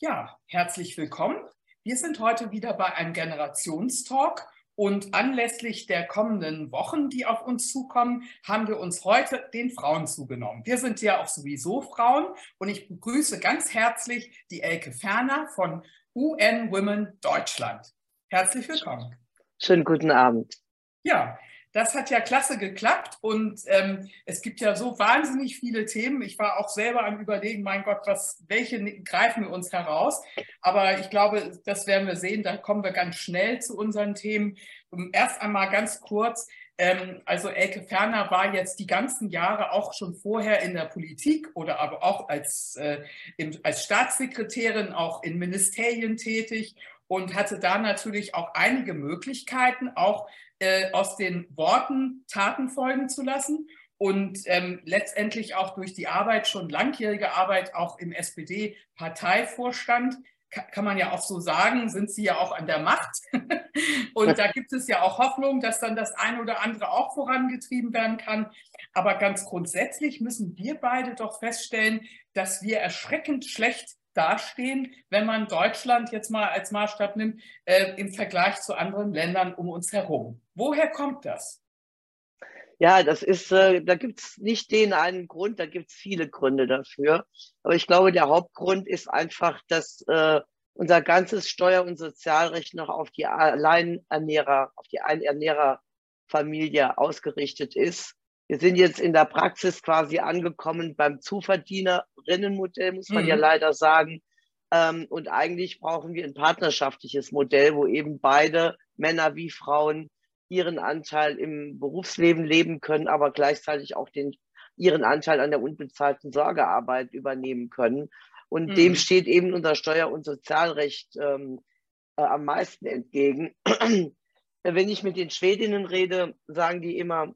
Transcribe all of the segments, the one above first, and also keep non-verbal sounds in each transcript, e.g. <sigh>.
Ja, herzlich willkommen. Wir sind heute wieder bei einem Generationstalk und anlässlich der kommenden Wochen, die auf uns zukommen, haben wir uns heute den Frauen zugenommen. Wir sind ja auch sowieso Frauen und ich begrüße ganz herzlich die Elke Ferner von UN Women Deutschland. Herzlich willkommen. Schönen guten Abend. Ja, das hat ja klasse geklappt und ähm, es gibt ja so wahnsinnig viele Themen. Ich war auch selber am Überlegen, mein Gott, was, welche greifen wir uns heraus? Aber ich glaube, das werden wir sehen. Da kommen wir ganz schnell zu unseren Themen. Erst einmal ganz kurz. Ähm, also Elke Ferner war jetzt die ganzen Jahre auch schon vorher in der Politik oder aber auch als, äh, im, als Staatssekretärin auch in Ministerien tätig und hatte da natürlich auch einige Möglichkeiten, auch äh, aus den Worten Taten folgen zu lassen und ähm, letztendlich auch durch die Arbeit, schon langjährige Arbeit auch im SPD-Parteivorstand, kann man ja auch so sagen, sind sie ja auch an der Macht. <laughs> und da gibt es ja auch Hoffnung, dass dann das eine oder andere auch vorangetrieben werden kann. Aber ganz grundsätzlich müssen wir beide doch feststellen, dass wir erschreckend schlecht dastehen, wenn man Deutschland jetzt mal als Maßstab nimmt, äh, im Vergleich zu anderen Ländern um uns herum. Woher kommt das? Ja, das ist, äh, da gibt es nicht den einen Grund, da gibt es viele Gründe dafür. Aber ich glaube, der Hauptgrund ist einfach, dass äh, unser ganzes Steuer- und Sozialrecht noch auf die Alleinernährer, auf die Einernährerfamilie ausgerichtet ist. Wir sind jetzt in der Praxis quasi angekommen beim Zuverdienerinnenmodell, muss man mhm. ja leider sagen. Ähm, und eigentlich brauchen wir ein partnerschaftliches Modell, wo eben beide, Männer wie Frauen, ihren Anteil im Berufsleben leben können, aber gleichzeitig auch den, ihren Anteil an der unbezahlten Sorgearbeit übernehmen können. Und mhm. dem steht eben unser Steuer- und Sozialrecht ähm, äh, am meisten entgegen. <clears throat> Wenn ich mit den Schwedinnen rede, sagen die immer,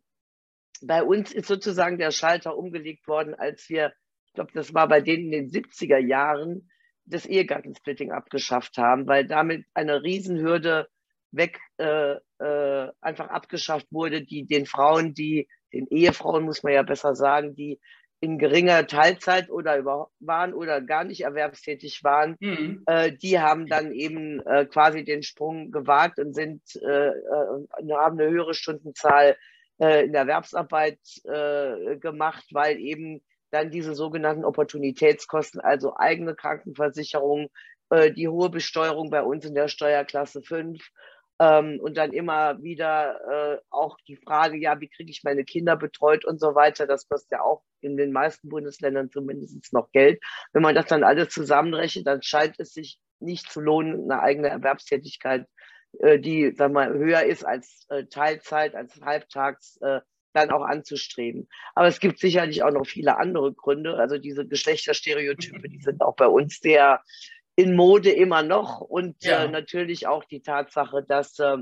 bei uns ist sozusagen der Schalter umgelegt worden, als wir, ich glaube, das war bei denen in den 70er Jahren, das Ehegattensplitting abgeschafft haben, weil damit eine Riesenhürde weg äh, äh, einfach abgeschafft wurde, die den Frauen, die den Ehefrauen muss man ja besser sagen, die in geringer Teilzeit oder über waren oder gar nicht erwerbstätig waren, mhm. äh, die haben dann eben äh, quasi den Sprung gewagt und sind äh, äh, haben eine höhere Stundenzahl äh, in der Erwerbsarbeit äh, gemacht, weil eben dann diese sogenannten Opportunitätskosten, also eigene Krankenversicherung, äh, die hohe Besteuerung bei uns in der Steuerklasse 5 ähm, und dann immer wieder äh, auch die Frage, ja, wie kriege ich meine Kinder betreut und so weiter. Das kostet ja auch in den meisten Bundesländern zumindest noch Geld. Wenn man das dann alles zusammenrechnet, dann scheint es sich nicht zu lohnen, eine eigene Erwerbstätigkeit äh, die sag mal, höher ist als äh, Teilzeit, als Halbtags, äh, dann auch anzustreben. Aber es gibt sicherlich auch noch viele andere Gründe. Also diese Geschlechterstereotype, die sind auch bei uns sehr in Mode immer noch. Und ja. natürlich auch die Tatsache, dass äh,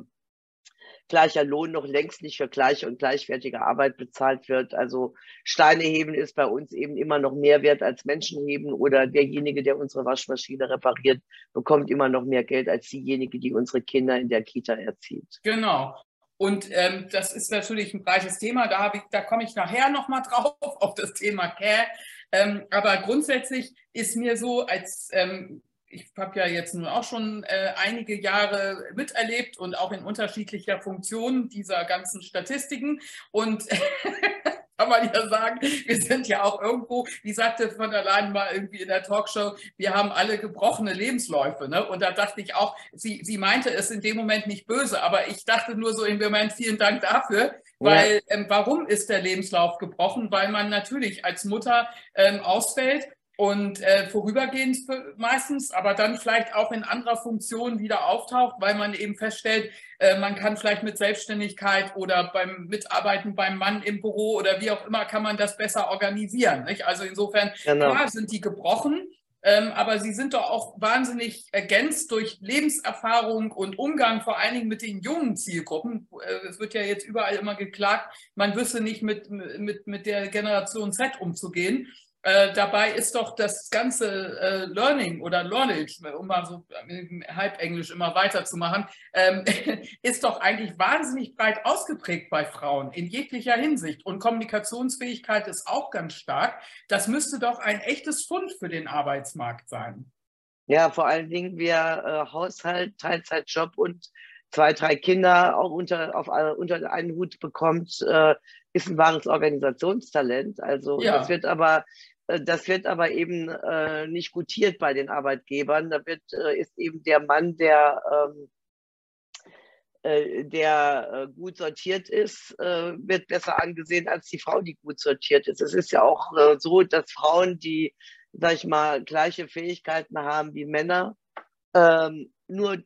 gleicher Lohn noch längst nicht für gleiche und gleichwertige Arbeit bezahlt wird. Also Steine heben ist bei uns eben immer noch mehr wert als Menschen heben oder derjenige, der unsere Waschmaschine repariert, bekommt immer noch mehr Geld als diejenige, die unsere Kinder in der Kita erzieht. Genau. Und ähm, das ist natürlich ein breites Thema. Da, da komme ich nachher nochmal drauf, <laughs> auf das Thema Care. Ähm, aber grundsätzlich ist mir so, als ähm, ich habe ja jetzt nun auch schon äh, einige Jahre miterlebt und auch in unterschiedlicher Funktion dieser ganzen Statistiken. Und <laughs> kann man ja sagen, wir sind ja auch irgendwo, wie sagte von der Leyen mal irgendwie in der Talkshow, wir haben alle gebrochene Lebensläufe. Ne? Und da dachte ich auch, sie, sie meinte es in dem Moment nicht böse, aber ich dachte nur so im Moment, vielen Dank dafür. Weil ähm, warum ist der Lebenslauf gebrochen? Weil man natürlich als Mutter ähm, ausfällt und äh, vorübergehend meistens, aber dann vielleicht auch in anderer Funktion wieder auftaucht, weil man eben feststellt, äh, man kann vielleicht mit Selbstständigkeit oder beim Mitarbeiten beim Mann im Büro oder wie auch immer kann man das besser organisieren. Nicht? Also insofern, genau. klar sind die gebrochen, ähm, aber sie sind doch auch wahnsinnig ergänzt durch Lebenserfahrung und Umgang, vor allen Dingen mit den jungen Zielgruppen. Äh, es wird ja jetzt überall immer geklagt, man wüsste nicht mit, mit, mit der Generation Z umzugehen. Äh, dabei ist doch das ganze äh, Learning oder Learnage, um mal so halb-englisch immer weiterzumachen, ähm, <laughs> ist doch eigentlich wahnsinnig breit ausgeprägt bei Frauen in jeglicher Hinsicht. Und Kommunikationsfähigkeit ist auch ganz stark. Das müsste doch ein echtes Fund für den Arbeitsmarkt sein. Ja, vor allen Dingen, wer äh, Haushalt, Teilzeitjob und zwei, drei Kinder auch unter, auf, unter einen Hut bekommt, äh, ist ein wahres Organisationstalent. Also ja. das wird aber äh, das wird aber eben äh, nicht gutiert bei den Arbeitgebern. Da wird, äh, ist eben der Mann, der, ähm, äh, der äh, gut sortiert ist, wird besser angesehen als die Frau, die gut sortiert ist. Es ist ja auch so, dass Frauen, die, sag ich mal, gleiche Fähigkeiten haben wie Männer, ähm, nur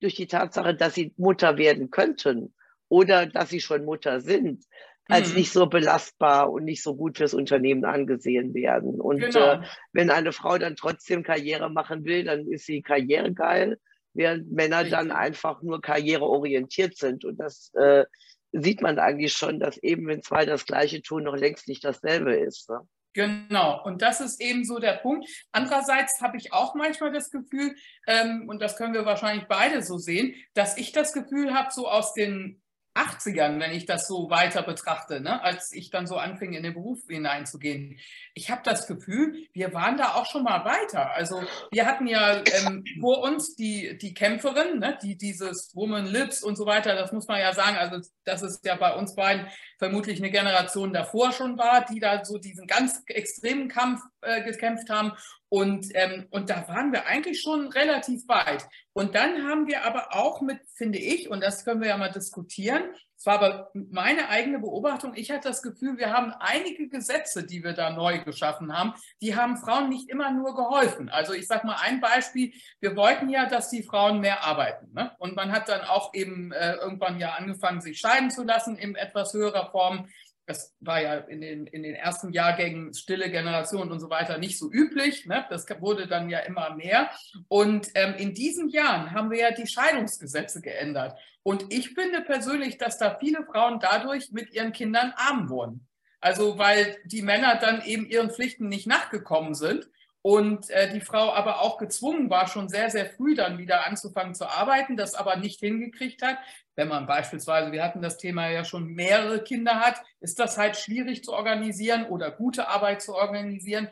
durch die Tatsache, dass sie Mutter werden könnten oder dass sie schon Mutter sind, als mhm. nicht so belastbar und nicht so gut fürs Unternehmen angesehen werden. Und genau. äh, wenn eine Frau dann trotzdem Karriere machen will, dann ist sie karrieregeil, während Männer Richtig. dann einfach nur karriereorientiert sind. Und das äh, sieht man eigentlich schon, dass eben, wenn zwei das Gleiche tun, noch längst nicht dasselbe ist. Ne? Genau, und das ist eben so der Punkt. Andererseits habe ich auch manchmal das Gefühl, ähm, und das können wir wahrscheinlich beide so sehen, dass ich das Gefühl habe, so aus den 80ern, wenn ich das so weiter betrachte, ne, als ich dann so anfing, in den Beruf hineinzugehen. Ich habe das Gefühl, wir waren da auch schon mal weiter. Also wir hatten ja ähm, vor uns die, die Kämpferin, ne, die dieses Woman Lips und so weiter, das muss man ja sagen, also das ist ja bei uns beiden vermutlich eine Generation davor schon war, die da so diesen ganz extremen Kampf äh, gekämpft haben. Und, ähm, und da waren wir eigentlich schon relativ weit. Und dann haben wir aber auch mit, finde ich, und das können wir ja mal diskutieren, es war aber meine eigene Beobachtung, ich hatte das Gefühl, wir haben einige Gesetze, die wir da neu geschaffen haben, die haben Frauen nicht immer nur geholfen. Also ich sage mal ein Beispiel, wir wollten ja, dass die Frauen mehr arbeiten. Ne? Und man hat dann auch eben äh, irgendwann ja angefangen, sich scheiden zu lassen in etwas höherer Form das war ja in den, in den ersten Jahrgängen stille Generation und so weiter nicht so üblich. Ne? Das wurde dann ja immer mehr. Und ähm, in diesen Jahren haben wir ja die Scheidungsgesetze geändert. Und ich finde persönlich, dass da viele Frauen dadurch mit ihren Kindern arm wurden. Also weil die Männer dann eben ihren Pflichten nicht nachgekommen sind und äh, die Frau aber auch gezwungen war, schon sehr, sehr früh dann wieder anzufangen zu arbeiten, das aber nicht hingekriegt hat. Wenn man beispielsweise, wir hatten das Thema ja schon, mehrere Kinder hat, ist das halt schwierig zu organisieren oder gute Arbeit zu organisieren.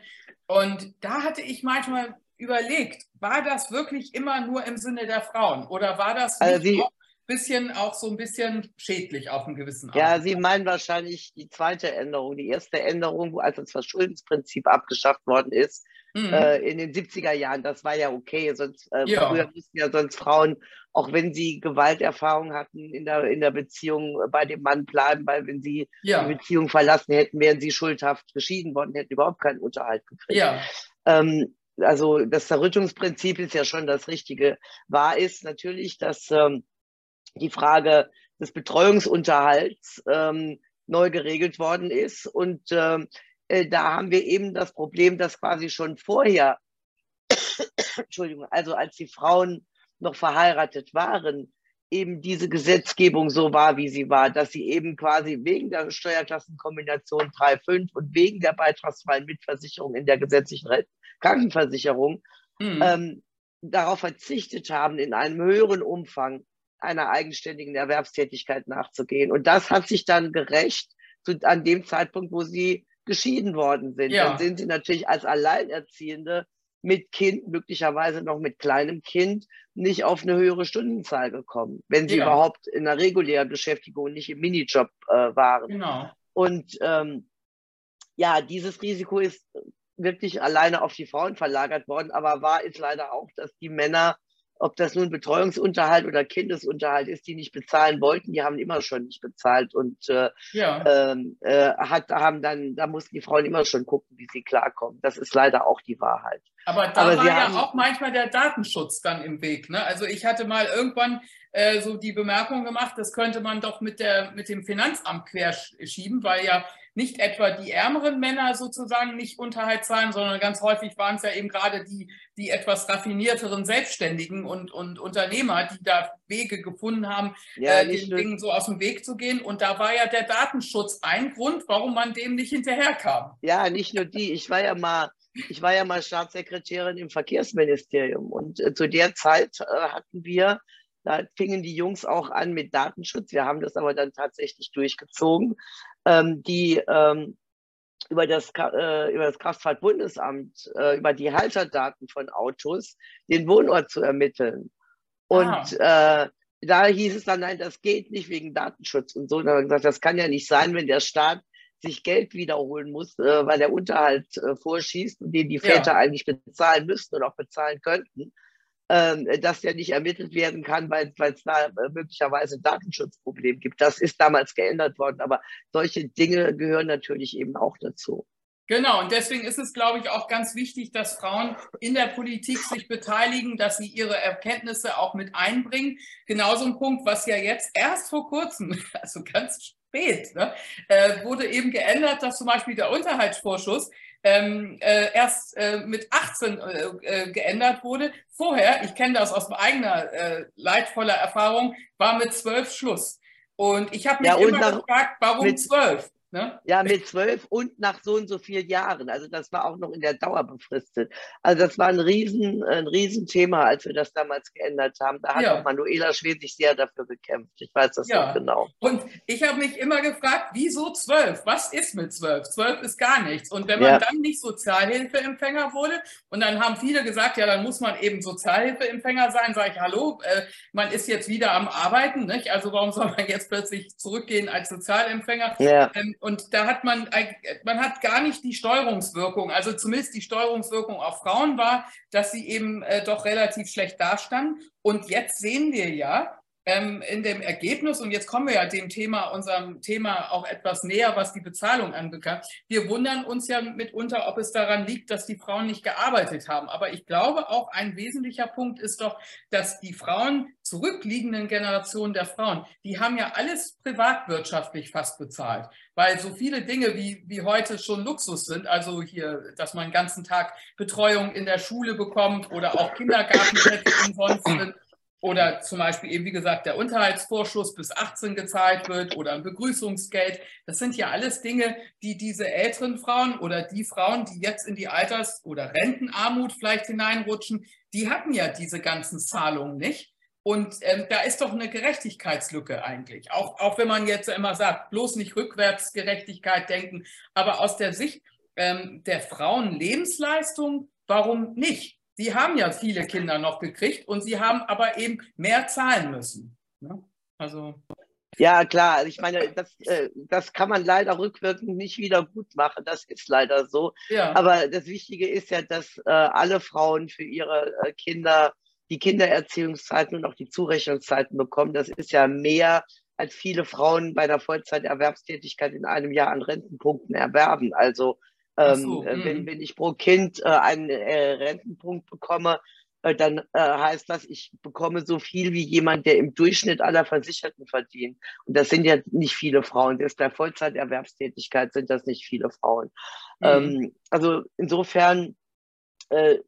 Und da hatte ich manchmal überlegt, war das wirklich immer nur im Sinne der Frauen oder war das also nicht auch bisschen auch so ein bisschen schädlich auf einem gewissen Art. Ja, Sie meinen wahrscheinlich die zweite Änderung. Die erste Änderung, als das Verschuldensprinzip abgeschafft worden ist, mhm. äh, in den 70er Jahren, das war ja okay. Sonst, äh, ja. Früher mussten ja sonst Frauen, auch wenn sie Gewalterfahrung hatten, in der, in der Beziehung bei dem Mann bleiben, weil wenn sie ja. die Beziehung verlassen hätten, wären sie schuldhaft geschieden worden, hätten überhaupt keinen Unterhalt gekriegt. Ja. Ähm, also das Zerrüttungsprinzip ist ja schon das Richtige. Wahr ist natürlich, dass ähm, die Frage des Betreuungsunterhalts ähm, neu geregelt worden ist und ähm, äh, da haben wir eben das Problem, dass quasi schon vorher, <coughs> Entschuldigung, also als die Frauen noch verheiratet waren, eben diese Gesetzgebung so war, wie sie war, dass sie eben quasi wegen der Steuerklassenkombination 3,5 und wegen der beitragsfreien Mitversicherung in der gesetzlichen Krankenversicherung mhm. ähm, darauf verzichtet haben, in einem höheren Umfang einer eigenständigen Erwerbstätigkeit nachzugehen. Und das hat sich dann gerecht zu, an dem Zeitpunkt, wo sie geschieden worden sind. Ja. Dann sind sie natürlich als Alleinerziehende mit Kind, möglicherweise noch mit kleinem Kind, nicht auf eine höhere Stundenzahl gekommen, wenn sie ja. überhaupt in einer regulären Beschäftigung, nicht im Minijob äh, waren. Genau. Und ähm, ja, dieses Risiko ist wirklich alleine auf die Frauen verlagert worden, aber wahr ist leider auch, dass die Männer ob das nun Betreuungsunterhalt oder Kindesunterhalt ist, die nicht bezahlen wollten, die haben immer schon nicht bezahlt und äh, ja. ähm, äh, hat, haben dann, da mussten die Frauen immer schon gucken, wie sie klarkommen. Das ist leider auch die Wahrheit. Aber da Aber war ja haben, auch manchmal der Datenschutz dann im Weg. Ne? Also ich hatte mal irgendwann äh, so die Bemerkung gemacht, das könnte man doch mit, der, mit dem Finanzamt querschieben, weil ja nicht etwa die ärmeren Männer sozusagen nicht Unterhalt zahlen, sondern ganz häufig waren es ja eben gerade die, die etwas raffinierteren Selbstständigen und, und Unternehmer, die da Wege gefunden haben, ja, äh, den Dingen so aus dem Weg zu gehen. Und da war ja der Datenschutz ein Grund, warum man dem nicht hinterherkam. Ja, nicht nur die. Ich war ja mal ich war ja mal Staatssekretärin im Verkehrsministerium und äh, zu der Zeit äh, hatten wir da fingen die Jungs auch an mit Datenschutz. Wir haben das aber dann tatsächlich durchgezogen. Ähm, die ähm, über das, äh, über das Kraftfahrtbundesamt, äh, über die Halterdaten von Autos, den Wohnort zu ermitteln. Und ah. äh, da hieß es dann, nein, das geht nicht wegen Datenschutz und so. Und dann haben wir gesagt, das kann ja nicht sein, wenn der Staat sich Geld wiederholen muss, äh, weil der Unterhalt äh, vorschießt und den die Väter ja. eigentlich bezahlen müssten und auch bezahlen könnten, dass der nicht ermittelt werden kann, weil es da äh, möglicherweise ein Datenschutzproblem gibt. Das ist damals geändert worden, aber solche Dinge gehören natürlich eben auch dazu. Genau, und deswegen ist es, glaube ich, auch ganz wichtig, dass Frauen in der Politik sich beteiligen, dass sie ihre Erkenntnisse auch mit einbringen. Genauso ein Punkt, was ja jetzt erst vor kurzem, <laughs> also ganz spät, ne, äh, wurde eben geändert, dass zum Beispiel der Unterhaltsvorschuss ähm, äh, erst äh, mit 18 äh, äh, geändert wurde. Vorher, ich kenne das aus eigener äh, leidvoller Erfahrung, war mit zwölf Schluss. Und ich habe mich ja, immer gefragt, warum zwölf? Ne? Ja, mit zwölf und nach so und so vielen Jahren. Also das war auch noch in der Dauer befristet. Also das war ein riesen, ein Riesenthema, als wir das damals geändert haben. Da hat ja. auch Manuela Schwesig sehr dafür gekämpft. Ich weiß das ja. noch genau. Und ich habe mich immer gefragt, wieso zwölf? Was ist mit zwölf? Zwölf ist gar nichts. Und wenn man ja. dann nicht Sozialhilfeempfänger wurde, und dann haben viele gesagt, ja, dann muss man eben Sozialhilfeempfänger sein, sage ich, hallo, äh, man ist jetzt wieder am Arbeiten, nicht? Also warum soll man jetzt plötzlich zurückgehen als Sozialempfänger? Ja. Ähm, und da hat man, man hat gar nicht die Steuerungswirkung, also zumindest die Steuerungswirkung auf Frauen war, dass sie eben äh, doch relativ schlecht dastanden. Und jetzt sehen wir ja, ähm, in dem Ergebnis, und jetzt kommen wir ja dem Thema, unserem Thema auch etwas näher, was die Bezahlung anbelangt. Wir wundern uns ja mitunter, ob es daran liegt, dass die Frauen nicht gearbeitet haben. Aber ich glaube, auch ein wesentlicher Punkt ist doch, dass die Frauen, zurückliegenden Generationen der Frauen, die haben ja alles privatwirtschaftlich fast bezahlt. Weil so viele Dinge wie, wie heute schon Luxus sind, also hier, dass man den ganzen Tag Betreuung in der Schule bekommt oder auch Kindergartenplätze umsonst sind oder zum Beispiel eben, wie gesagt, der Unterhaltsvorschuss bis 18 gezahlt wird oder ein Begrüßungsgeld. Das sind ja alles Dinge, die diese älteren Frauen oder die Frauen, die jetzt in die Alters- oder Rentenarmut vielleicht hineinrutschen, die hatten ja diese ganzen Zahlungen nicht. Und ähm, da ist doch eine Gerechtigkeitslücke eigentlich. Auch, auch wenn man jetzt immer sagt, bloß nicht rückwärts Gerechtigkeit denken, aber aus der Sicht ähm, der Frauen Lebensleistung, warum nicht? Sie haben ja viele Kinder noch gekriegt und sie haben aber eben mehr zahlen müssen. Ne? Also. Ja, klar. Ich meine, das, äh, das kann man leider rückwirkend nicht wieder gut machen. Das ist leider so. Ja. Aber das Wichtige ist ja, dass äh, alle Frauen für ihre äh, Kinder die Kindererziehungszeiten und auch die Zurechnungszeiten bekommen. Das ist ja mehr, als viele Frauen bei der Vollzeiterwerbstätigkeit in einem Jahr an Rentenpunkten erwerben. Also so, äh, wenn, hm. wenn ich pro Kind äh, einen äh, Rentenpunkt bekomme, äh, dann äh, heißt das, ich bekomme so viel wie jemand, der im Durchschnitt aller Versicherten verdient. Und das sind ja nicht viele Frauen. Ist bei Vollzeiterwerbstätigkeit sind das nicht viele Frauen. Mhm. Ähm, also insofern äh,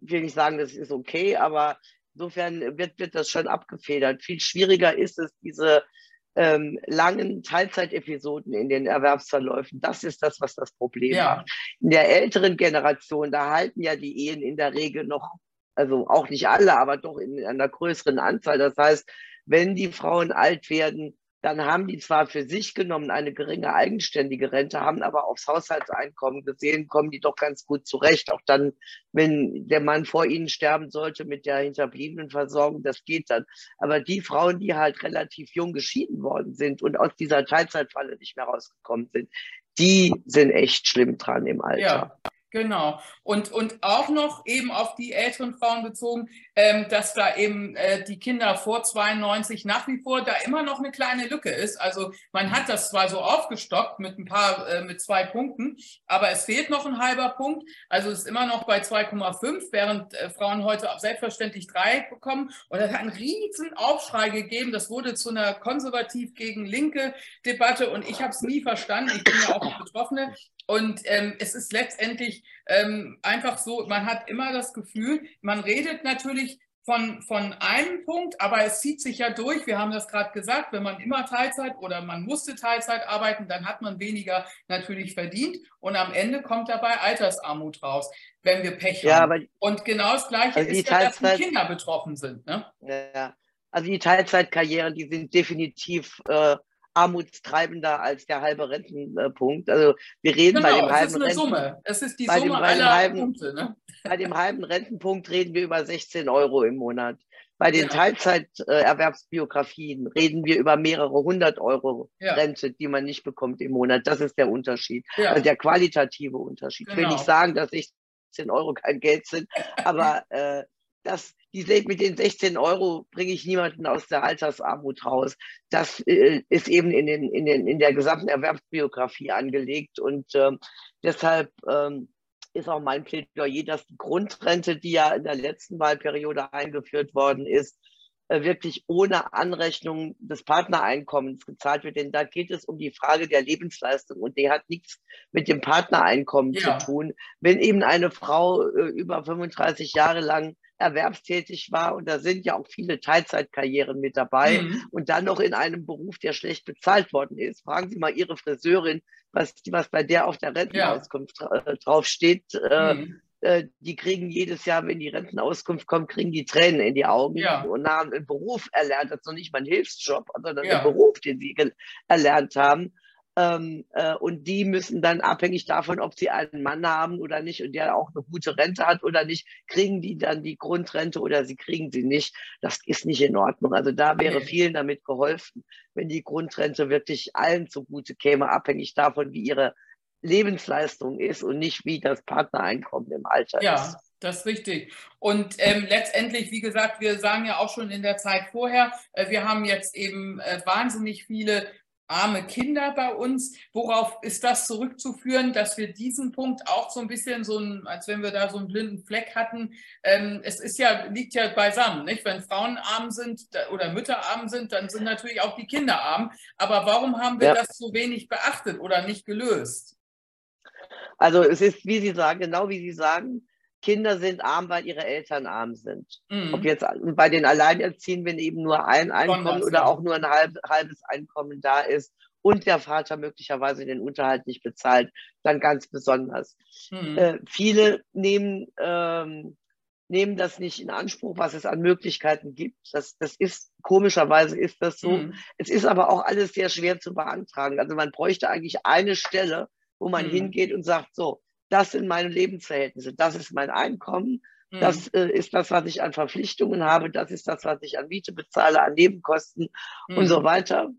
will ich sagen, das ist okay, aber insofern wird, wird das schon abgefedert. Viel schwieriger ist es, diese ähm, langen Teilzeitepisoden in den Erwerbsverläufen. Das ist das, was das Problem ja. macht. In der älteren Generation, da halten ja die Ehen in der Regel noch, also auch nicht alle, aber doch in einer größeren Anzahl. Das heißt, wenn die Frauen alt werden, dann haben die zwar für sich genommen eine geringe eigenständige Rente, haben aber aufs Haushaltseinkommen gesehen, kommen die doch ganz gut zurecht. Auch dann, wenn der Mann vor ihnen sterben sollte mit der hinterbliebenen Versorgung, das geht dann. Aber die Frauen, die halt relativ jung geschieden worden sind und aus dieser Teilzeitfalle nicht mehr rausgekommen sind, die sind echt schlimm dran im Alter. Ja. Genau. Und, und auch noch eben auf die älteren Frauen bezogen, ähm, dass da eben äh, die Kinder vor 92 nach wie vor da immer noch eine kleine Lücke ist. Also man hat das zwar so aufgestockt mit ein paar, äh, mit zwei Punkten, aber es fehlt noch ein halber Punkt. Also es ist immer noch bei 2,5, während äh, Frauen heute auch selbstverständlich drei bekommen. Und es hat einen riesen Aufschrei gegeben. Das wurde zu einer konservativ gegen linke Debatte und ich habe es nie verstanden. Ich bin ja auch Betroffene. Und ähm, es ist letztendlich ähm, einfach so, man hat immer das Gefühl, man redet natürlich von, von einem Punkt, aber es zieht sich ja durch. Wir haben das gerade gesagt, wenn man immer Teilzeit oder man musste Teilzeit arbeiten, dann hat man weniger natürlich verdient und am Ende kommt dabei Altersarmut raus, wenn wir Pech ja, haben. Aber, und genau das Gleiche also ist ja, dass die Kinder betroffen sind. Ne? Ja, also die Teilzeitkarrieren, die sind definitiv äh, armutstreibender als der halbe Rentenpunkt. Also wir reden genau, bei dem es halben ist eine Renten Summe. Es ist die bei Summe aller halben, Punkte. Ne? Bei dem halben Rentenpunkt reden wir über 16 Euro im Monat. Bei den Ja. Teilzeiterwerbsbiografien reden wir über mehrere hundert Euro Ja. Rente, die man nicht bekommt im Monat. Das ist der Unterschied. Ja. Also der qualitative Unterschied. Ich will Genau. nicht sagen, dass 16 Euro kein Geld sind, aber äh, das, die, mit den 16 Euro bringe ich niemanden aus der Altersarmut raus. Das äh, ist eben in, den, in, den, in der gesamten Erwerbsbiografie angelegt und ähm, deshalb ähm, ist auch mein Plädoyer, dass die Grundrente, die ja in der letzten Wahlperiode eingeführt worden ist, äh, wirklich ohne Anrechnung des Partnereinkommens gezahlt wird. Denn da geht es um die Frage der Lebensleistung und die hat nichts mit dem Partnereinkommen Ja. zu tun. Wenn eben eine Frau äh, über 35 Jahre lang erwerbstätig war, und da sind ja auch viele Teilzeitkarrieren mit dabei, Mhm. und dann noch in einem Beruf, der schlecht bezahlt worden ist. Fragen Sie mal Ihre Friseurin, was, was bei der auf der Rentenauskunft dra äh, draufsteht. Äh, Mhm. äh, die kriegen jedes Jahr, wenn die Rentenauskunft kommt, kriegen die Tränen in die Augen Ja. und haben einen Beruf erlernt. Das ist noch nicht mal ein Hilfsjob, sondern Ja. ein Beruf, den sie erlernt haben. Ähm, äh, und die müssen dann abhängig davon, ob sie einen Mann haben oder nicht und der auch eine gute Rente hat oder nicht, kriegen die dann die Grundrente oder sie kriegen sie nicht. Das ist nicht in Ordnung. Also da wäre vielen damit geholfen, wenn die Grundrente wirklich allen zugute käme, abhängig davon, wie ihre Lebensleistung ist und nicht wie das Partnereinkommen im Alter ist. Ja, das ist richtig. Und ähm, letztendlich, wie gesagt, wir sagen ja auch schon in der Zeit vorher, äh, wir haben jetzt eben äh, wahnsinnig viele arme Kinder bei uns. Worauf ist das zurückzuführen, dass wir diesen Punkt auch so ein bisschen so ein, als wenn wir da so einen blinden Fleck hatten. Ähm, es ist ja, liegt ja beisammen, nicht? Wenn Frauen arm sind oder Mütter arm sind, dann sind natürlich auch die Kinder arm. Aber warum haben wir Ja. das so wenig beachtet oder nicht gelöst? Also es ist, wie Sie sagen, genau wie Sie sagen, Kinder sind arm, weil ihre Eltern arm sind. Mhm. Ob jetzt bei den Alleinerziehenden eben nur ein Einkommen oder auch nur ein halb, halbes Einkommen da ist und der Vater möglicherweise den Unterhalt nicht bezahlt, dann ganz besonders. Mhm. Äh, viele nehmen, ähm, nehmen das nicht in Anspruch, was es an Möglichkeiten gibt. Das, das ist, komischerweise ist das so. Mhm. Es ist aber auch alles sehr schwer zu beantragen. Also man bräuchte eigentlich eine Stelle, wo man Mhm. hingeht und sagt, so, das sind meine Lebensverhältnisse, das ist mein Einkommen, Mhm. das äh, ist das, was ich an Verpflichtungen habe, das ist das, was ich an Miete bezahle, an Nebenkosten und Mhm. so weiter.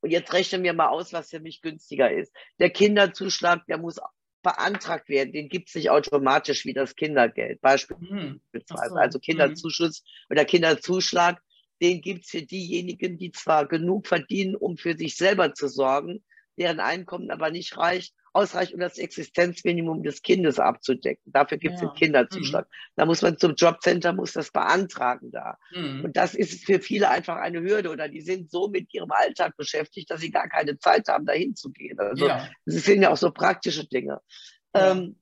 Und jetzt rechnen wir mal aus, was für mich günstiger ist. Der Kinderzuschlag, der muss beantragt werden, den gibt es nicht automatisch wie das Kindergeld. Beispiel Mhm. beispielsweise. Ach so, Also Kinderzuschuss oder Kinderzuschlag, den gibt es für diejenigen, die zwar genug verdienen, um für sich selber zu sorgen, deren Einkommen aber nicht reicht, ausreicht, um das Existenzminimum des Kindes abzudecken. Dafür gibt es Ja. den Kinderzuschlag. Da muss man zum Jobcenter, muss das beantragen da. Mhm. Und das ist für viele einfach eine Hürde oder die sind so mit ihrem Alltag beschäftigt, dass sie gar keine Zeit haben, dahin zu gehen. Also ja. das sind ja auch so praktische Dinge. Ja. Ähm,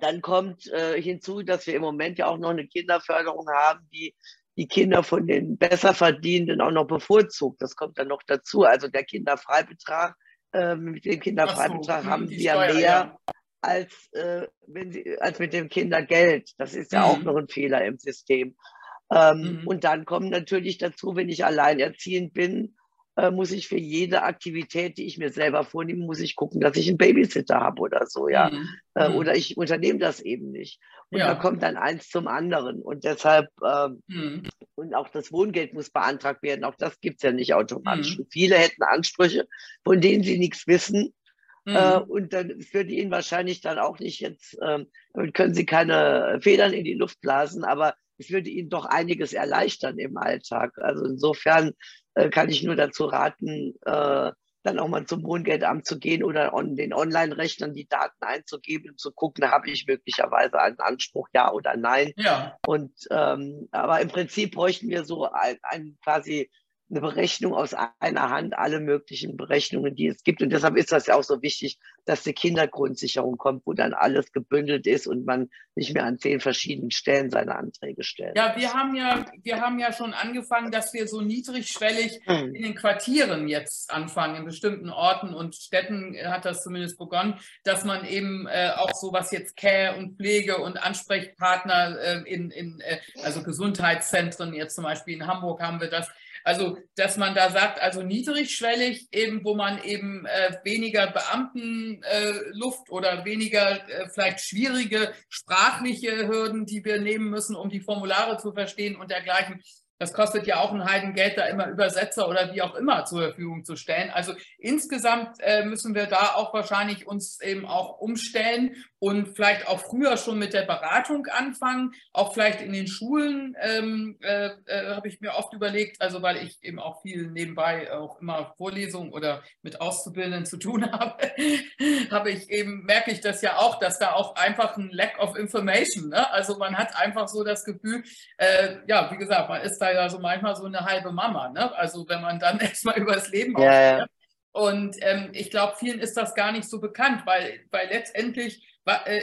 dann kommt äh, hinzu, dass wir im Moment ja auch noch eine Kinderförderung haben, die die Kinder von den besser verdienenden auch noch bevorzugt. Das kommt dann noch dazu. Also der Kinderfreibetrag, äh, mit dem Kinderfreibetrag so, haben sie ja mehr ja. als, äh, sie, als mit dem Kindergeld. Das ist ja auch Mhm. noch ein Fehler im System. Ähm, Mhm. Und dann kommt natürlich dazu, wenn ich alleinerziehend bin, äh, muss ich für jede Aktivität, die ich mir selber vornehme, muss ich gucken, dass ich einen Babysitter habe oder so, ja. Mhm. Äh, Mhm. Oder ich unternehme das eben nicht. Und Ja. da kommt dann eins zum anderen. Und deshalb, ähm, Mhm. und auch das Wohngeld muss beantragt werden. Auch das gibt's ja nicht automatisch. Mhm. Viele hätten Ansprüche, von denen sie nichts wissen. Mhm. Äh, und dann es würde ihnen wahrscheinlich dann auch nicht jetzt, ähm, können sie keine Federn in die Luft blasen, aber es würde ihnen doch einiges erleichtern im Alltag. Also insofern äh, kann ich nur dazu raten, äh, dann auch mal zum Wohngeldamt zu gehen oder on den Online-Rechnern die Daten einzugeben und zu gucken, habe ich möglicherweise einen Anspruch, ja oder nein. ja. Und ähm, aber im Prinzip bräuchten wir so ein, ein quasi eine Berechnung aus einer Hand, alle möglichen Berechnungen, die es gibt. Und deshalb ist das ja auch so wichtig, dass die Kindergrundsicherung kommt, wo dann alles gebündelt ist und man nicht mehr an zehn verschiedenen Stellen seine Anträge stellt. Ja, wir haben ja, wir haben ja schon angefangen, dass wir so niedrigschwellig Mhm. in den Quartieren jetzt anfangen, in bestimmten Orten und Städten hat das zumindest begonnen, dass man eben äh, auch so was jetzt Care und Pflege und Ansprechpartner äh, in, in äh, also Gesundheitszentren, jetzt zum Beispiel in Hamburg haben wir das, Also, dass man da sagt, also niedrigschwellig, eben, wo man eben äh, weniger Beamtenluft äh, oder weniger äh, vielleicht schwierige sprachliche Hürden, die wir nehmen müssen, um die Formulare zu verstehen und dergleichen, das kostet ja auch ein Heidengeld, da immer Übersetzer oder wie auch immer zur Verfügung zu stellen. Also insgesamt äh, müssen wir da auch wahrscheinlich uns eben auch umstellen und vielleicht auch früher schon mit der Beratung anfangen, auch vielleicht in den Schulen, ähm, äh, äh, habe ich mir oft überlegt, also weil ich eben auch viel nebenbei auch immer Vorlesungen oder mit Auszubildenden zu tun <laughs> habe, habe ich eben, merke ich das ja auch, dass da auch einfach ein Lack of Information, ne? also man hat einfach so das Gefühl, äh, ja, wie gesagt, man ist da ja so manchmal so eine halbe Mama, ne? also wenn man dann <laughs> erstmal über das Leben ja, ja. Und ähm, ich glaube, vielen ist das gar nicht so bekannt, weil, weil letztendlich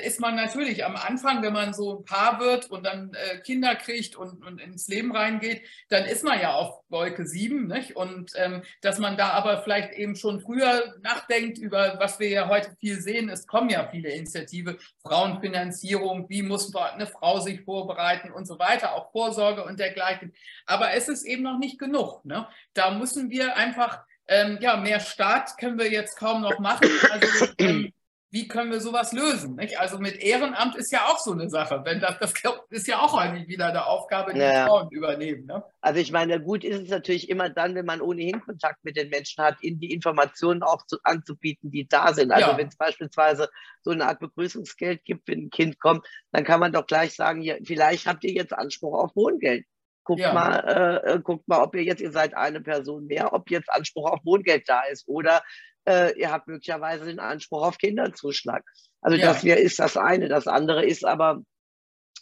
ist man natürlich am Anfang, wenn man so ein Paar wird und dann äh, Kinder kriegt und, und, ins Leben reingeht, dann ist man ja auf Wolke 7. Nicht? Und ähm, dass man da aber vielleicht eben schon früher nachdenkt über, was wir ja heute viel sehen, es kommen ja viele Initiative, Frauenfinanzierung, wie muss eine Frau sich vorbereiten und so weiter, auch Vorsorge und dergleichen. Aber es ist eben noch nicht genug. Ne? Da müssen wir einfach, ähm, ja, mehr Staat können wir jetzt kaum noch machen. Also ähm, wie können wir sowas lösen? Nicht? Also mit Ehrenamt ist ja auch so eine Sache. Wenn das, das ist ja auch eigentlich wieder eine Aufgabe, die ja. Frauen übernehmen. Ne? Also ich meine, gut ist es natürlich immer dann, wenn man ohnehin Kontakt mit den Menschen hat, ihnen die Informationen auch zu, anzubieten, die da sind. Also ja. wenn es beispielsweise so eine Art Begrüßungsgeld gibt, wenn ein Kind kommt, dann kann man doch gleich sagen, ja, vielleicht habt ihr jetzt Anspruch auf Wohngeld. Guckt, ja. mal, äh, äh guckt mal, ob ihr jetzt, ihr seid eine Person mehr, ob jetzt Anspruch auf Wohngeld da ist. Oder äh, ihr habt möglicherweise den Anspruch auf Kinderzuschlag. Also ja. das ist das eine. Das andere ist aber,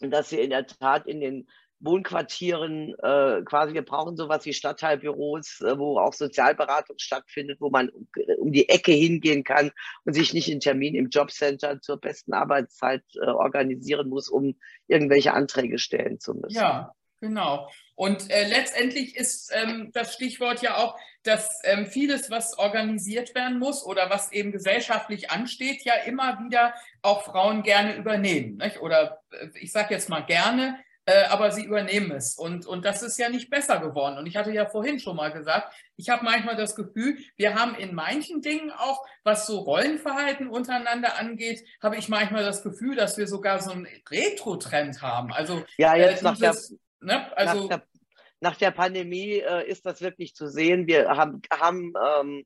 dass wir in der Tat in den Wohnquartieren äh, quasi, wir brauchen sowas wie Stadtteilbüros, äh, wo auch Sozialberatung stattfindet, wo man um, um, die Ecke hingehen kann und sich nicht einen Termin im Jobcenter zur besten Arbeitszeit äh, organisieren muss, um irgendwelche Anträge stellen zu müssen. Ja, Genau. Und äh, letztendlich ist ähm, das Stichwort ja auch, dass ähm, vieles, was organisiert werden muss oder was eben gesellschaftlich ansteht, ja immer wieder auch Frauen gerne übernehmen. Nicht? Oder äh, ich sage jetzt mal gerne, äh, aber sie übernehmen es. Und, und das ist ja nicht besser geworden. Und ich hatte ja vorhin schon mal gesagt, ich habe manchmal das Gefühl, wir haben in manchen Dingen auch, was so Rollenverhalten untereinander angeht, habe ich manchmal das Gefühl, dass wir sogar so einen Retro-Trend haben. Also ja, jetzt äh, dieses, nach der Ne? Also, nach, der, nach der Pandemie äh, ist das wirklich zu sehen. Wir haben, haben ähm,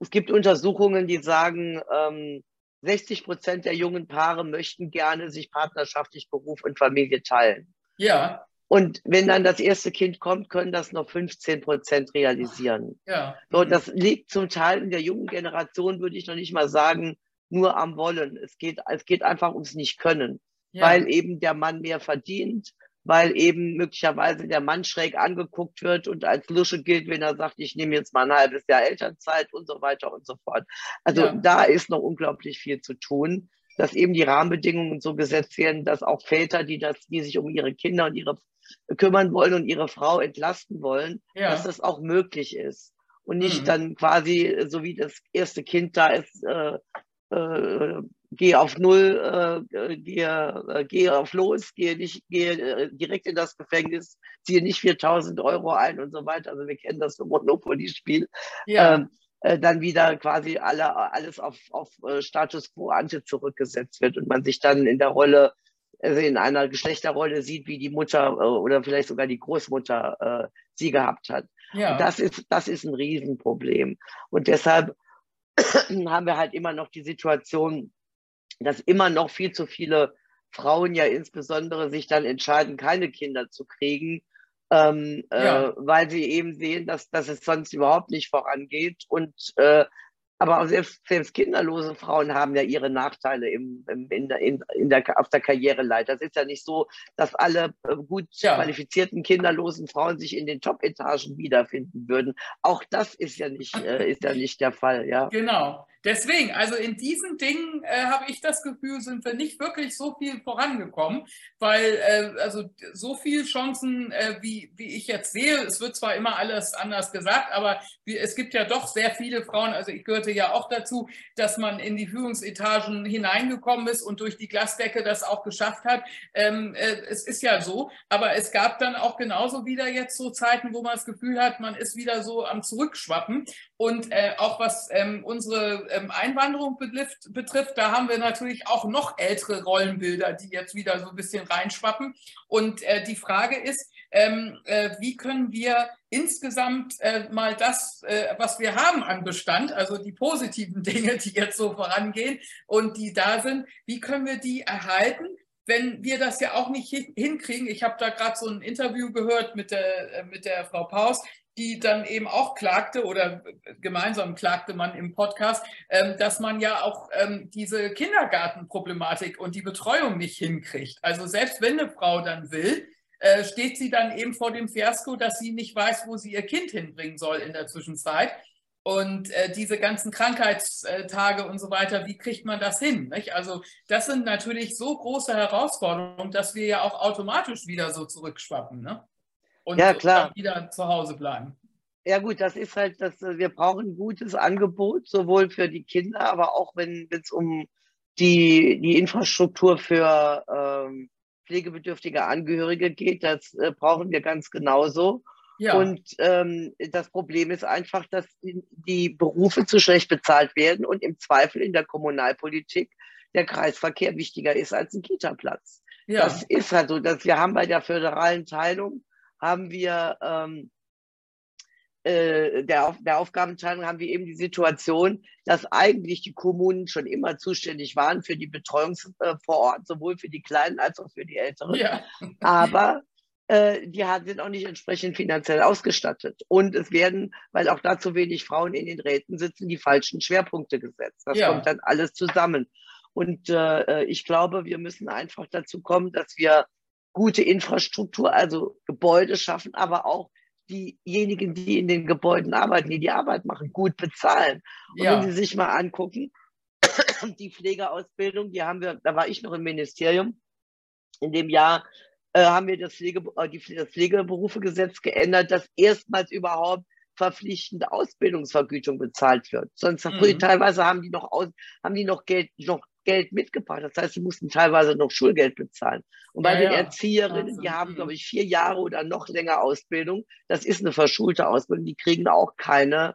es gibt Untersuchungen, die sagen, ähm, 60 Prozent der jungen Paare möchten gerne sich partnerschaftlich Beruf und Familie teilen. Ja. Und wenn dann das erste Kind kommt, können das noch 15 Prozent realisieren. Ja. So, das liegt zum Teil in der jungen Generation, würde ich noch nicht mal sagen, nur am Wollen. Es geht, es geht einfach ums Nicht-Können, ja. weil eben der Mann mehr verdient, weil eben möglicherweise der Mann schräg angeguckt wird und als Lusche gilt, wenn er sagt, ich nehme jetzt mal ein halbes Jahr Elternzeit und so weiter und so fort. Also ja. da ist noch unglaublich viel zu tun, dass eben die Rahmenbedingungen so gesetzt werden, dass auch Väter, die das, die sich um ihre Kinder und ihre kümmern wollen und ihre Frau entlasten wollen, ja. dass das auch möglich ist. Und nicht mhm. dann quasi, so wie das erste Kind da ist, äh, äh, geh auf Null, äh, gehe, äh, gehe auf Los, gehe nicht, gehe äh, direkt in das Gefängnis, ziehe nicht 4000 Euro ein und so weiter. Also wir kennen das Monopoly-Spiel. Ja. Ähm, äh, dann wieder quasi alle, alles auf, auf äh, Status quo ante zurückgesetzt wird und man sich dann in der Rolle, also in einer Geschlechterrolle sieht, wie die Mutter äh, oder vielleicht sogar die Großmutter äh, sie gehabt hat. Ja. Und das ist, das ist ein Riesenproblem. Und deshalb <clears throat> haben wir halt immer noch die Situation, dass immer noch viel zu viele Frauen ja insbesondere sich dann entscheiden, keine Kinder zu kriegen, ähm, ja. äh, weil sie eben sehen, dass, dass es sonst überhaupt nicht vorangeht und äh, aber auch selbst, selbst kinderlose Frauen haben ja ihre Nachteile im, im, in der, in, in der, auf der Karriereleiter. Es ist ja nicht so, dass alle äh, gut ja. qualifizierten kinderlosen Frauen sich in den Top-Etagen wiederfinden würden. Auch das ist ja nicht, äh, ist ja nicht der Fall. Ja. Genau. Deswegen, also in diesen Dingen äh, habe ich das Gefühl, sind wir nicht wirklich so viel vorangekommen, weil äh, also so viele Chancen, äh, wie, wie ich jetzt sehe, es wird zwar immer alles anders gesagt, aber wie, es gibt ja doch sehr viele Frauen, also ich gehörte ja auch dazu, dass man in die Führungsetagen hineingekommen ist und durch die Glasdecke das auch geschafft hat. Ähm, äh, es ist ja so, aber es gab dann auch genauso wieder jetzt so Zeiten, wo man das Gefühl hat, man ist wieder so am Zurückschwappen. Und äh, auch was ähm, unsere ähm, Einwanderung betrifft, betrifft, da haben wir natürlich auch noch ältere Rollenbilder, die jetzt wieder so ein bisschen reinschwappen. Und äh, die Frage ist, ähm, äh, wie können wir insgesamt äh, mal das, äh, was wir haben an Bestand, also die positiven <laughs> Dinge, die jetzt so vorangehen und die da sind, wie können wir die erhalten? wenn wir das ja auch nicht hinkriegen, ich habe da gerade so ein Interview gehört mit der, äh, mit der Frau Paus, die dann eben auch klagte oder gemeinsam klagte man im Podcast, ähm, dass man ja auch ähm, diese Kindergartenproblematik und die Betreuung nicht hinkriegt. Also selbst wenn eine Frau dann will, äh, steht sie dann eben vor dem Fiasko, dass sie nicht weiß, wo sie ihr Kind hinbringen soll in der Zwischenzeit. Und äh, diese ganzen Krankheitstage und so weiter, wie kriegt man das hin? Nicht? Also das sind natürlich so große Herausforderungen, dass wir ja auch automatisch wieder so zurückschwappen. Ne? Und ja, klar. wieder zu Hause bleiben. Ja gut, das ist halt, dass wir brauchen ein gutes Angebot, sowohl für die Kinder, aber auch wenn es um die, die Infrastruktur für ähm, pflegebedürftige Angehörige geht, das äh, brauchen wir ganz genauso. Ja. Und ähm, das Problem ist einfach, dass die Berufe zu schlecht bezahlt werden und im Zweifel in der Kommunalpolitik der Kreisverkehr wichtiger ist als ein Kita-Platz. Ja. Das ist halt so, dass wir haben bei der föderalen Teilung haben wir ähm, äh, der, der Aufgabenteilung haben wir eben die Situation, dass eigentlich die Kommunen schon immer zuständig waren für die Betreuung äh, vor Ort, sowohl für die Kleinen als auch für die Älteren. Ja. Aber äh, die sind auch nicht entsprechend finanziell ausgestattet. Und es werden, weil auch da zu wenig Frauen in den Räten sitzen, die falschen Schwerpunkte gesetzt. Das ja. kommt dann alles zusammen. Und äh, ich glaube, wir müssen einfach dazu kommen, dass wir gute Infrastruktur, also Gebäude schaffen, aber auch diejenigen, die in den Gebäuden arbeiten, die die Arbeit machen, gut bezahlen. Und ja. wenn Sie sich mal angucken, <clears throat> die Pflegeausbildung, die haben wir, da war ich noch im Ministerium, in dem Jahr äh, haben wir das, Pflege, äh, die, das Pflegeberufegesetz geändert, dass erstmals überhaupt verpflichtende Ausbildungsvergütung bezahlt wird. Sonst mhm. teilweise haben die noch aus, haben die noch Geld, noch Geld mitgebracht. Das heißt, sie mussten teilweise noch Schulgeld bezahlen. Und bei ja, den ja. Erzieherinnen, die haben, glaube ich, vier Jahre oder noch länger Ausbildung. Das ist eine verschulte Ausbildung. Die kriegen auch keine,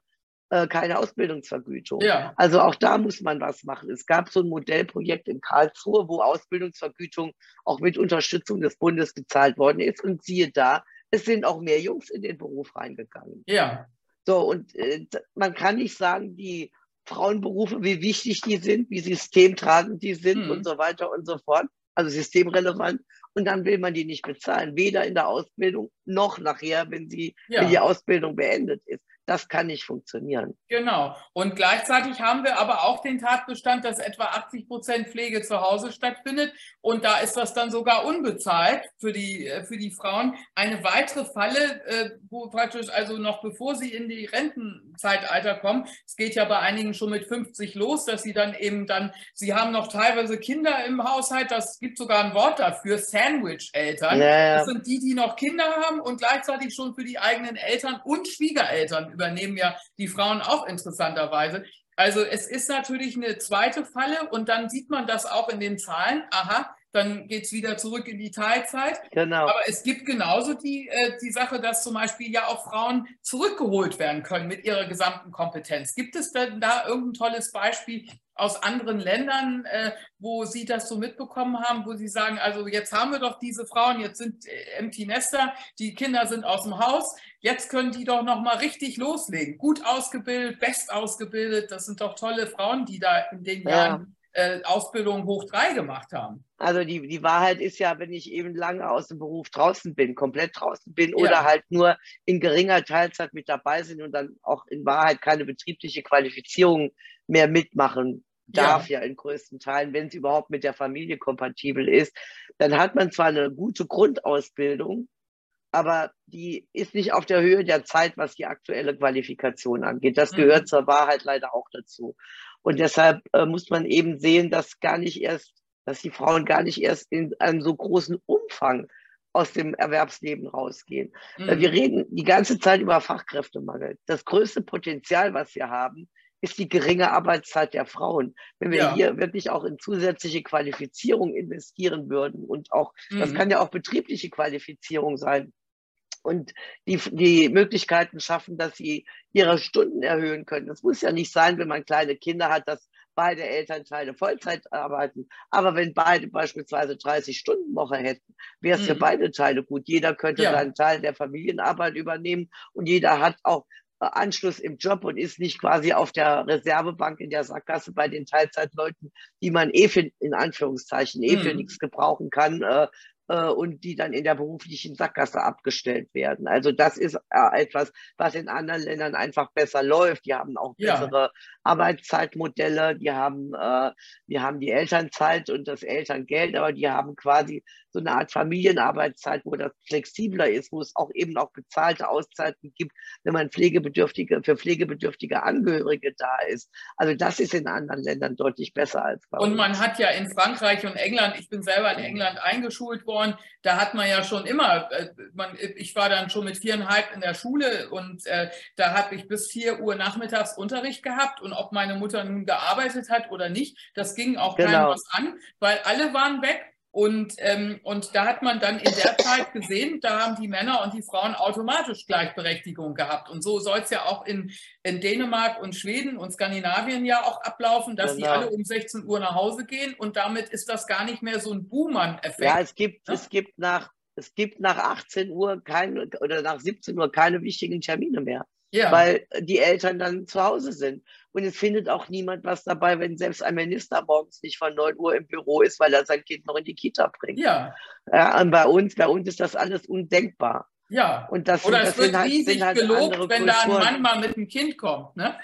äh, keine Ausbildungsvergütung. Ja. Also auch da muss man was machen. Es gab so ein Modellprojekt in Karlsruhe, wo Ausbildungsvergütung auch mit Unterstützung des Bundes gezahlt worden ist. Und siehe da, es sind auch mehr Jungs in den Beruf reingegangen. Ja. So, und äh, man kann nicht sagen, die Frauenberufe, wie wichtig die sind, wie systemtragend die sind mhm. und so weiter und so fort. Also systemrelevant. Und dann will man die nicht bezahlen, weder in der Ausbildung noch nachher, wenn, sie, ja. wenn die Ausbildung beendet ist. Das kann nicht funktionieren. Genau. Und gleichzeitig haben wir aber auch den Tatbestand, dass etwa 80 Prozent Pflege zu Hause stattfindet. Und da ist das dann sogar unbezahlt für die, äh, für die Frauen. Eine weitere Falle, äh, wo praktisch also noch bevor sie in die Rentenzeitalter kommen, es geht ja bei einigen schon mit 50 los, dass sie dann eben dann, sie haben noch teilweise Kinder im Haushalt, das gibt sogar ein Wort dafür, Sandwich-Eltern. Ja, ja. Das sind die, die noch Kinder haben und gleichzeitig schon für die eigenen Eltern und Schwiegereltern übernehmen ja die Frauen auch interessanterweise. Also es ist natürlich eine zweite Falle und dann sieht man das auch in den Zahlen. Aha, dann geht es wieder zurück in die Teilzeit. Genau. Aber es gibt genauso die, äh, die Sache, dass zum Beispiel ja auch Frauen zurückgeholt werden können mit ihrer gesamten Kompetenz. Gibt es denn da irgendein tolles Beispiel aus anderen Ländern, äh, wo Sie das so mitbekommen haben, wo Sie sagen, also jetzt haben wir doch diese Frauen, jetzt sind äh, Empty Nester, die Kinder sind aus dem Haus, jetzt können die doch noch mal richtig loslegen. Gut ausgebildet, best ausgebildet, das sind doch tolle Frauen, die da in den Jahren äh, Ausbildung hoch drei gemacht haben. Also die, die Wahrheit ist ja, wenn ich eben lange aus dem Beruf draußen bin, komplett draußen bin ja. oder halt nur in geringer Teilzeit mit dabei sind und dann auch in Wahrheit keine betriebliche Qualifizierung mehr mitmachen darf, ja, ja in größten Teilen, wenn es überhaupt mit der Familie kompatibel ist, dann hat man zwar eine gute Grundausbildung, aber die ist nicht auf der Höhe der Zeit, was die aktuelle Qualifikation angeht. Das mhm. gehört zur Wahrheit leider auch dazu. Und deshalb äh, muss man eben sehen, dass gar nicht erst, dass die Frauen gar nicht erst in einem so großen Umfang aus dem Erwerbsleben rausgehen. Mhm. Wir reden die ganze Zeit über Fachkräftemangel. Das größte Potenzial, was wir haben, ist die geringe Arbeitszeit der Frauen. Wenn wir ja. hier wirklich auch in zusätzliche Qualifizierung investieren würden und auch, mhm. das kann ja auch betriebliche Qualifizierung sein, und die, die Möglichkeiten schaffen, dass sie ihre Stunden erhöhen können. Es muss ja nicht sein, wenn man kleine Kinder hat, dass beide Elternteile Vollzeit arbeiten. Aber wenn beide beispielsweise 30 Stunden Woche hätten, wäre es mhm. für beide Teile gut. Jeder könnte ja. seinen Teil der Familienarbeit übernehmen und jeder hat auch äh, Anschluss im Job und ist nicht quasi auf der Reservebank in der Sackgasse bei den Teilzeitleuten, die man eh für, in Anführungszeichen, eh für mhm. nichts gebrauchen kann, äh, und die dann in der beruflichen Sackgasse abgestellt werden. Also das ist äh, etwas, was in anderen Ländern einfach besser läuft. Die haben auch bessere ja. Arbeitszeitmodelle, die haben, äh, die haben die Elternzeit und das Elterngeld, aber die haben quasi so eine Art Familienarbeitszeit, wo das flexibler ist, wo es auch eben auch bezahlte Auszeiten gibt, wenn man pflegebedürftige, für pflegebedürftige Angehörige da ist. Also das ist in anderen Ländern deutlich besser als bei uns. Und man hat ja in Frankreich und England, ich bin selber in England eingeschult worden, da hat man ja schon immer, äh, man, ich war dann schon mit viereinhalb in der Schule und äh, da habe ich bis vier Uhr nachmittags Unterricht gehabt und ob meine Mutter nun gearbeitet hat oder nicht, das ging auch genau. keinem was an, weil alle waren weg und, ähm, und da hat man dann in der Zeit gesehen, da haben die Männer und die Frauen automatisch Gleichberechtigung gehabt. Und so soll es ja auch in, in Dänemark und Schweden und Skandinavien ja auch ablaufen, dass genau. die alle um 16 Uhr nach Hause gehen. Und damit ist das gar nicht mehr so ein Buhmann-Effekt. Ja, es gibt, ne? es gibt nach, es gibt nach 18 Uhr keine oder nach 17 Uhr keine wichtigen Termine mehr. Ja. Weil die Eltern dann zu Hause sind. Und es findet auch niemand was dabei, wenn selbst ein Minister morgens nicht von 9 Uhr im Büro ist, weil er sein Kind noch in die Kita bringt. Ja. ja und bei uns, bei uns ist das alles undenkbar. Ja. Und das, Oder das es wird halt, riesig halt gelobt, wenn da ein Mann mal mit einem Kind kommt. Ne?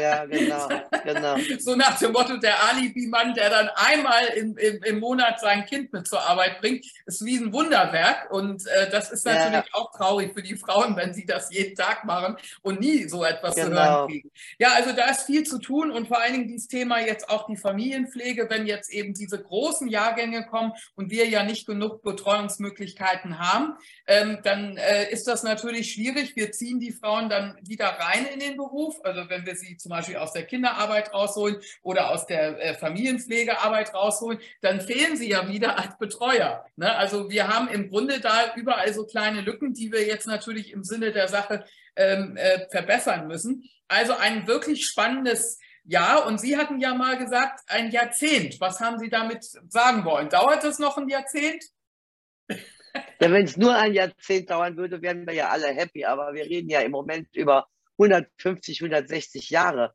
Ja, genau, genau. <laughs> so nach dem Motto, der Alibi-Mann, der dann einmal im, im, im, Monat sein Kind mit zur Arbeit bringt, ist wie ein Wunderwerk. Und äh, das ist natürlich ja. auch traurig für die Frauen, wenn sie das jeden Tag machen und nie so etwas genau. zu hören kriegen. Ja, also da ist viel zu tun und vor allen Dingen dieses Thema jetzt auch die Familienpflege, wenn jetzt eben diese großen Jahrgänge kommen und wir ja nicht genug Betreuungsmöglichkeiten haben, ähm, dann äh, ist das natürlich schwierig. Wir ziehen die Frauen dann wieder rein in den Beruf. Also wenn wir sie zum Beispiel aus der Kinderarbeit rausholen oder aus der äh, Familienpflegearbeit rausholen, dann fehlen sie ja wieder als Betreuer. Ne? Also wir haben im Grunde da überall so kleine Lücken, die wir jetzt natürlich im Sinne der Sache ähm, äh, verbessern müssen. Also ein wirklich spannendes Jahr. Und Sie hatten ja mal gesagt, ein Jahrzehnt. Was haben Sie damit sagen wollen? Dauert es noch ein Jahrzehnt? Ja, wenn es nur ein Jahrzehnt dauern würde, wären wir ja alle happy. Aber wir reden ja im Moment über 150, 160 Jahre,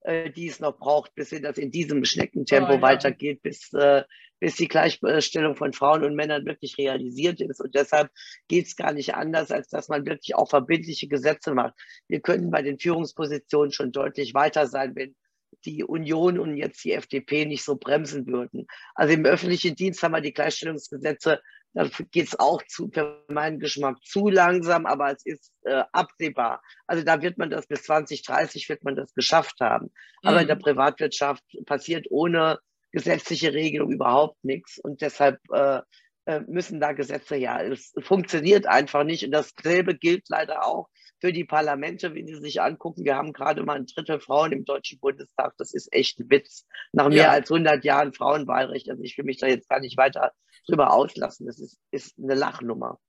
äh, die es noch braucht, bis das in diesem Schneckentempo oh, ja. weitergeht, bis, äh, bis die Gleichstellung von Frauen und Männern wirklich realisiert ist. Und deshalb geht es gar nicht anders, als dass man wirklich auch verbindliche Gesetze macht. Wir können bei den Führungspositionen schon deutlich weiter sein, wenn die Union und jetzt die FDP nicht so bremsen würden. Also im öffentlichen Dienst haben wir die Gleichstellungsgesetze da geht es auch zu, für meinen Geschmack zu langsam, aber es ist äh, absehbar. Also da wird man das bis 2030 wird man das geschafft haben. Aber mhm. in der mhm. Privatwirtschaft passiert ohne gesetzliche Regelung überhaupt nichts. Und deshalb äh, äh, müssen da Gesetze her. Es funktioniert einfach nicht. Und dasselbe gilt leider auch für die Parlamente, wenn Sie sich angucken. Wir haben gerade mal ein Drittel Frauen im Deutschen Bundestag. Das ist echt ein Witz. Nach mehr ja. als 100 Jahren Frauenwahlrecht. Also ich will mich da jetzt gar nicht weiter drüber auslassen. Das ist, ist eine Lachnummer.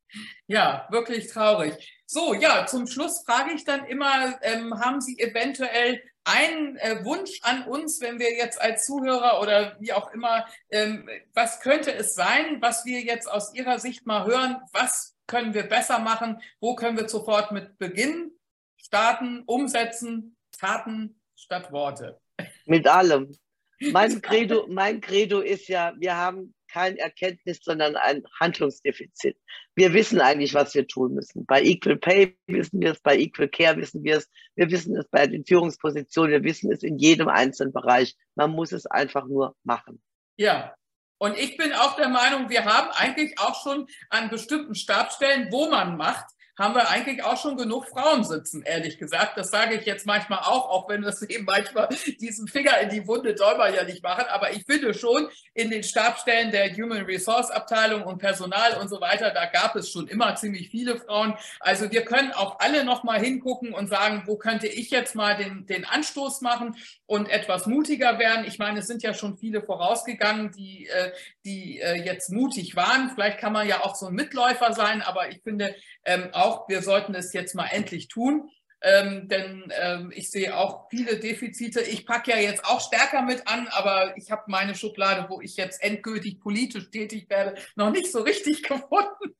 Ja, wirklich traurig. So, ja, zum Schluss frage ich dann immer, ähm, haben Sie eventuell einen äh, Wunsch an uns, wenn wir jetzt als Zuhörer oder wie auch immer, ähm, was könnte es sein, was wir jetzt aus Ihrer Sicht mal hören, was können wir besser machen, wo können wir sofort mit beginnen, starten, umsetzen, Taten statt Worte? Mit allem. <laughs> Mein Credo, mein Credo ist ja, wir haben kein Erkenntnis, sondern ein Handlungsdefizit. Wir wissen eigentlich, was wir tun müssen. Bei Equal Pay wissen wir es, bei Equal Care wissen wir es, wir wissen es bei den Führungspositionen, wir wissen es in jedem einzelnen Bereich. Man muss es einfach nur machen. Ja, und ich bin auch der Meinung, wir haben eigentlich auch schon an bestimmten Stabstellen, wo man macht, haben wir eigentlich auch schon genug Frauen sitzen, ehrlich gesagt. Das sage ich jetzt manchmal auch, auch wenn das <laughs> eben manchmal diesen Finger in die Wunde soll man ja nicht machen. Aber ich finde schon, in den Stabstellen der Human Resource Abteilung und Personal und so weiter, da gab es schon immer ziemlich viele Frauen. Also wir können auch alle noch mal hingucken und sagen, wo könnte ich jetzt mal den, den Anstoß machen und etwas mutiger werden. Ich meine, es sind ja schon viele vorausgegangen, die, äh, die äh, jetzt mutig waren. Vielleicht kann man ja auch so ein Mitläufer sein, aber ich finde ähm, auch, wir sollten es jetzt mal endlich tun. Ähm, denn ähm, ich sehe auch viele Defizite. Ich packe ja jetzt auch stärker mit an, aber ich habe meine Schublade, wo ich jetzt endgültig politisch tätig werde, noch nicht so richtig <laughs> gefunden.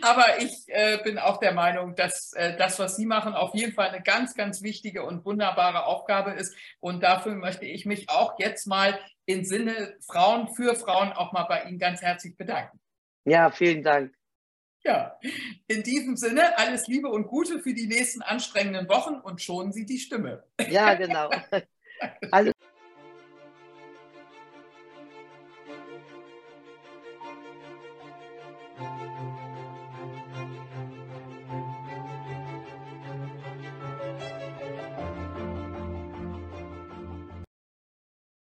aber ich äh, bin auch der Meinung, dass äh, das, was Sie machen, auf jeden Fall eine ganz, ganz wichtige und wunderbare Aufgabe ist. Und dafür möchte ich mich auch jetzt mal im Sinne Frauen für Frauen auch mal bei Ihnen ganz herzlich bedanken. Ja, vielen Dank. Ja, in diesem Sinne alles Liebe und Gute für die nächsten anstrengenden Wochen und schonen Sie die Stimme. Ja, genau. <laughs> Alles